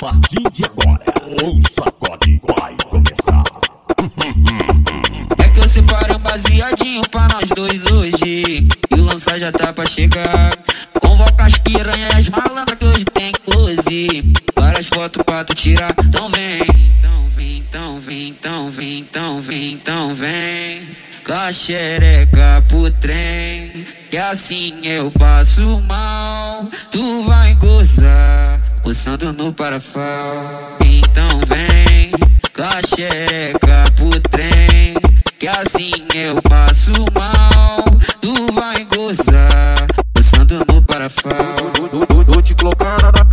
partir de agora, o sacode vai começar. É que eu separo um baseadinho pra nós dois hoje. E o lançar já tá pra chegar. Convoca as piranhas as malandras que hoje tem close. Várias fotos pra tu tirar, então vem. Então vem, então vem, então vem, então vem, então vem. Com a xereca pro trem. Que assim eu passo mal, tu vai gozar pulsando no parafal. Então vem, com a xereca pro trem. Que assim eu passo mal. Tu vai gozar, pulsando no parafal. Tô te colocando na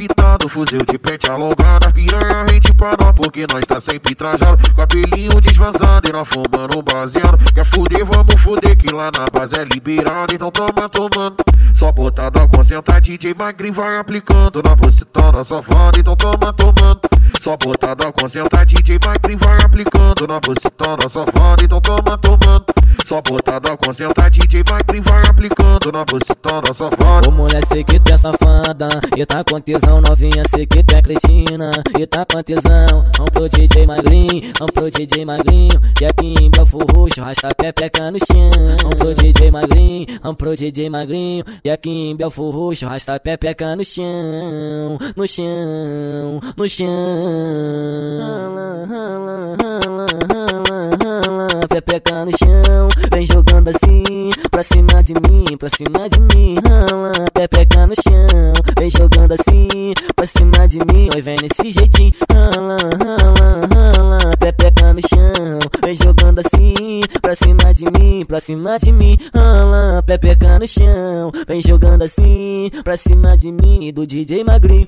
fuzil de pente alongada. Piranha rente pra nós, porque nós tá sempre trajado. Com pelinho desvazando e nós fumando baseado. Quer fuder, vamos fuder, que lá na base é liberado. Então toma, tomando. Só botada a concentra, DJ Magrin vai aplicando. Na positona safada, então toma, tomando. Só botada a concentra, DJ Magrin vai aplicando. Na positona safada, então toma, tomando. Só botada a concentra, DJ vai aplicando. Na positona safada. Ô mulher, sei que tu é safada E tá com tesão, novinha, sei que tu é cretina E tá com tesão, vamos pro DJ Magrinho Vamos pro DJ Magrinho aqui em Belfo Roxo, rasta pepeca no chão Vamos pro DJ Magrinho, vamos pro DJ Magrinho aqui em Belfo Roxo, rasta pepeca no chão No chão, no chão Pra cima de mim, pra cima de mim. Rala, pepeca no chão Vem jogando assim, pra cima de mim. Oi, vem nesse jeitinho. Rala, rala, rala Pepeca no chão Vem jogando assim, pra cima de mim Pra cima de mim. Rala, pepeca no chão Vem jogando assim, pra cima de mim Do DJ Magrinho